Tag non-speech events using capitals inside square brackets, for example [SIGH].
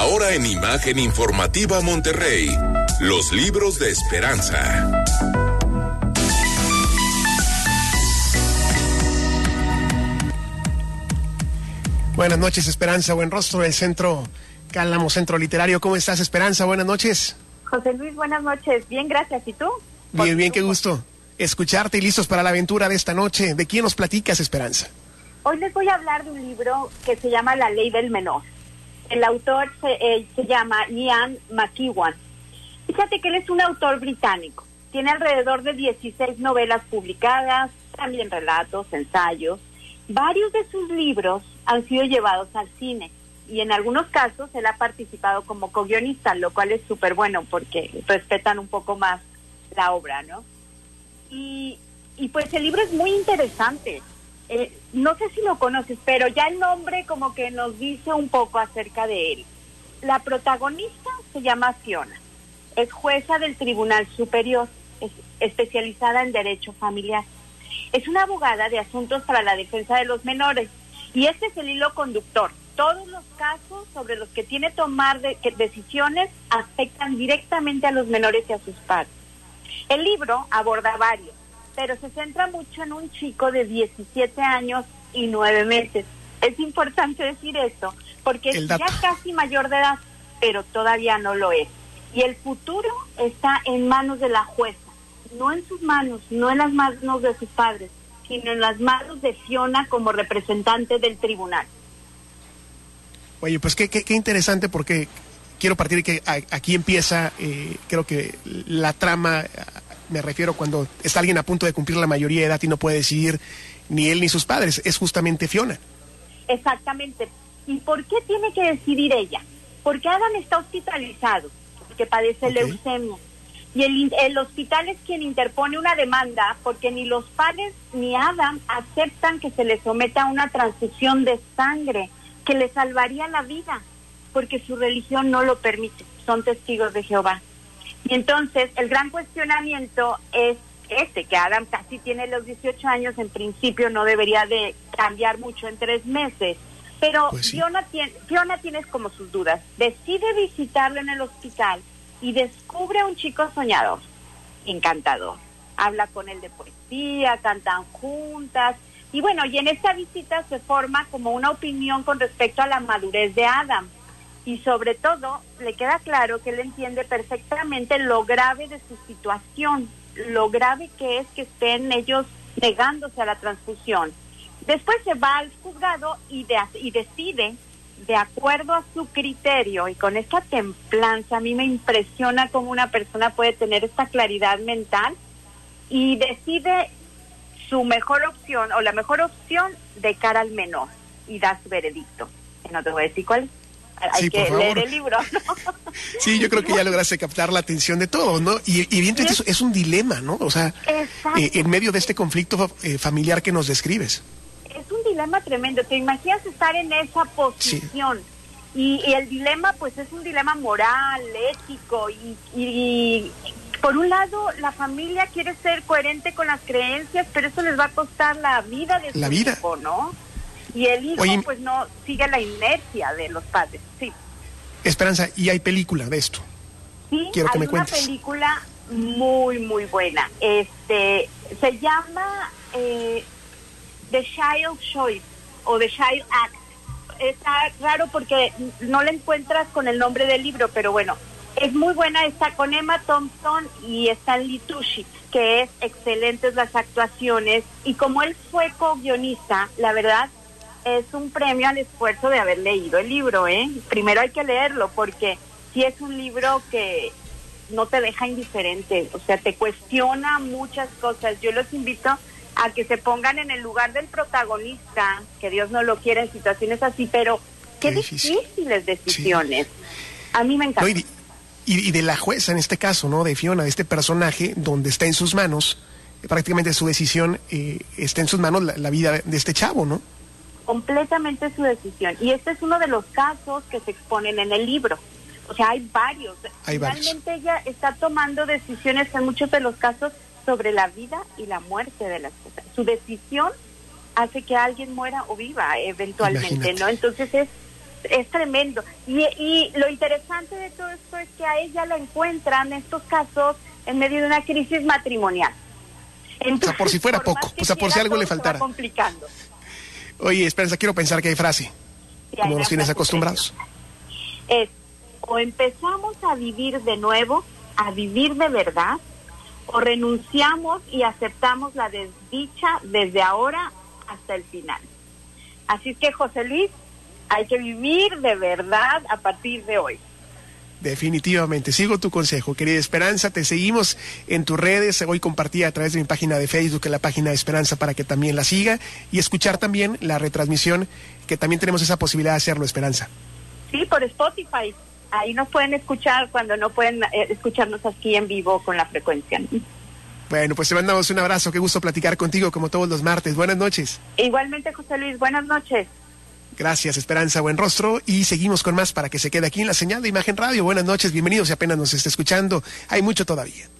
Ahora en Imagen Informativa Monterrey, los libros de esperanza. Buenas noches, Esperanza. Buen rostro del Centro Cálamo Centro Literario. ¿Cómo estás, Esperanza? Buenas noches. José Luis, buenas noches. Bien, gracias. ¿Y tú? Bien, bien, qué gusto. Escucharte y listos para la aventura de esta noche. ¿De quién nos platicas, Esperanza? Hoy les voy a hablar de un libro que se llama La Ley del Menor. El autor se, eh, se llama Ian McEwan. Fíjate que él es un autor británico. Tiene alrededor de 16 novelas publicadas, también relatos, ensayos. Varios de sus libros han sido llevados al cine y en algunos casos él ha participado como co-guionista, lo cual es súper bueno porque respetan un poco más la obra, ¿no? Y, y pues el libro es muy interesante. Eh, no sé si lo conoces, pero ya el nombre como que nos dice un poco acerca de él. La protagonista se llama Fiona, es jueza del Tribunal Superior, es especializada en derecho familiar. Es una abogada de asuntos para la defensa de los menores y este es el hilo conductor. Todos los casos sobre los que tiene tomar de, decisiones afectan directamente a los menores y a sus padres. El libro aborda varios, pero se centra mucho en un chico de 17 años y 9 meses. Es importante decir esto porque es ya casi mayor de edad, pero todavía no lo es. Y el futuro está en manos de la jueza, no en sus manos, no en las manos de sus padres sino en las manos de Fiona como representante del tribunal. Oye, pues qué, qué, interesante porque quiero partir de que aquí empieza, eh, creo que la trama, me refiero cuando está alguien a punto de cumplir la mayoría de edad y no puede decidir ni él ni sus padres, es justamente Fiona. Exactamente. ¿Y por qué tiene que decidir ella? Porque Adam está hospitalizado, porque padece leucemia y el, el, hospital es quien interpone una demanda porque ni los padres ni Adam aceptan que se le someta a una transfusión de sangre que le salvaría la vida porque su religión no lo permite, son testigos de Jehová. Y entonces el gran cuestionamiento es este, que Adam casi tiene los 18 años, en principio no debería de cambiar mucho en tres meses, pero pues Fiona, tiene, Fiona como sus dudas, decide visitarlo en el hospital y descubre a un chico soñador, encantador. Habla con él de poesía, cantan juntas. Y bueno, y en esta visita se forma como una opinión con respecto a la madurez de Adam. Y sobre todo, le queda claro que él entiende perfectamente lo grave de su situación, lo grave que es que estén ellos negándose a la transfusión. Después se va al juzgado y, de, y decide de acuerdo a su criterio y con esta templanza, a mí me impresiona cómo una persona puede tener esta claridad mental y decide su mejor opción o la mejor opción de cara al menor y da su veredicto. No te voy a decir cuál hay que leer el libro, [LAUGHS] Sí, yo creo que ya lograste captar la atención de todos, ¿no? Y, evidentemente es, es, un dilema, ¿no? O sea, eh, en medio de este conflicto eh, familiar que nos describes es un dilema tremendo. ¿Te imaginas estar en esa posición? Y, el dilema, pues, es un dilema moral, ético, y, por un lado, la familia quiere ser coherente con las creencias, pero eso les va a costar la vida de su hijo, ¿no? Y el hijo, pues, no sigue la inercia de los padres, sí. Esperanza, ¿y hay película de esto? Sí, Quiero que hay una película muy, muy buena. Este, se llama... Eh, The Child Choice o The Child Act. Está raro porque no la encuentras con el nombre del libro, pero bueno, es muy buena. Está con Emma Thompson y Stanley Tucci, que es excelentes las actuaciones. Y como él fue co-guionista, la verdad es un premio al esfuerzo de haber leído el libro. ¿eh? Primero hay que leerlo porque si es un libro que no te deja indiferente, o sea, te cuestiona muchas cosas. Yo los invito a que se pongan en el lugar del protagonista, que Dios no lo quiere en situaciones así, pero qué, difíciles decisiones. A mí me encanta. y, de la jueza en este caso, ¿no? De Fiona, de este personaje, donde está en sus manos, prácticamente su decisión eh, está en sus manos la, vida de este chavo, ¿no? Completamente su decisión. Y este es uno de los casos que se exponen en el libro. O sea, hay varios. Hay Realmente ella está tomando decisiones en muchos de los casos sobre la vida y la muerte de las cosas. Su decisión hace que alguien muera o viva eventualmente, ¿no? Entonces es es tremendo. Y, y lo interesante de todo esto es que a ella la encuentran estos casos en medio de una crisis matrimonial. o sea, por si fuera poco, o sea, por si algo le faltara. Complicando. Oye, Esperanza, quiero pensar que hay frase, como nos tienes acostumbrados. Es, o empezamos a vivir de nuevo, a vivir de verdad, o renunciamos y aceptamos la desdicha desde ahora hasta el final. Así que, José Luis, hay que vivir de verdad a partir de hoy. Definitivamente, sigo tu consejo, querida Esperanza, te seguimos en tus redes, hoy compartí a través de mi página de Facebook, la página de Esperanza, para que también la siga y escuchar también la retransmisión, que también tenemos esa posibilidad de hacerlo, Esperanza. Sí, por Spotify, ahí nos pueden escuchar cuando no pueden eh, escucharnos aquí en vivo con la frecuencia. Bueno, pues te mandamos un abrazo, qué gusto platicar contigo como todos los martes, buenas noches. Igualmente, José Luis, buenas noches. Gracias, Esperanza Buen Rostro. Y seguimos con más para que se quede aquí en la señal de Imagen Radio. Buenas noches, bienvenidos si apenas nos está escuchando. Hay mucho todavía.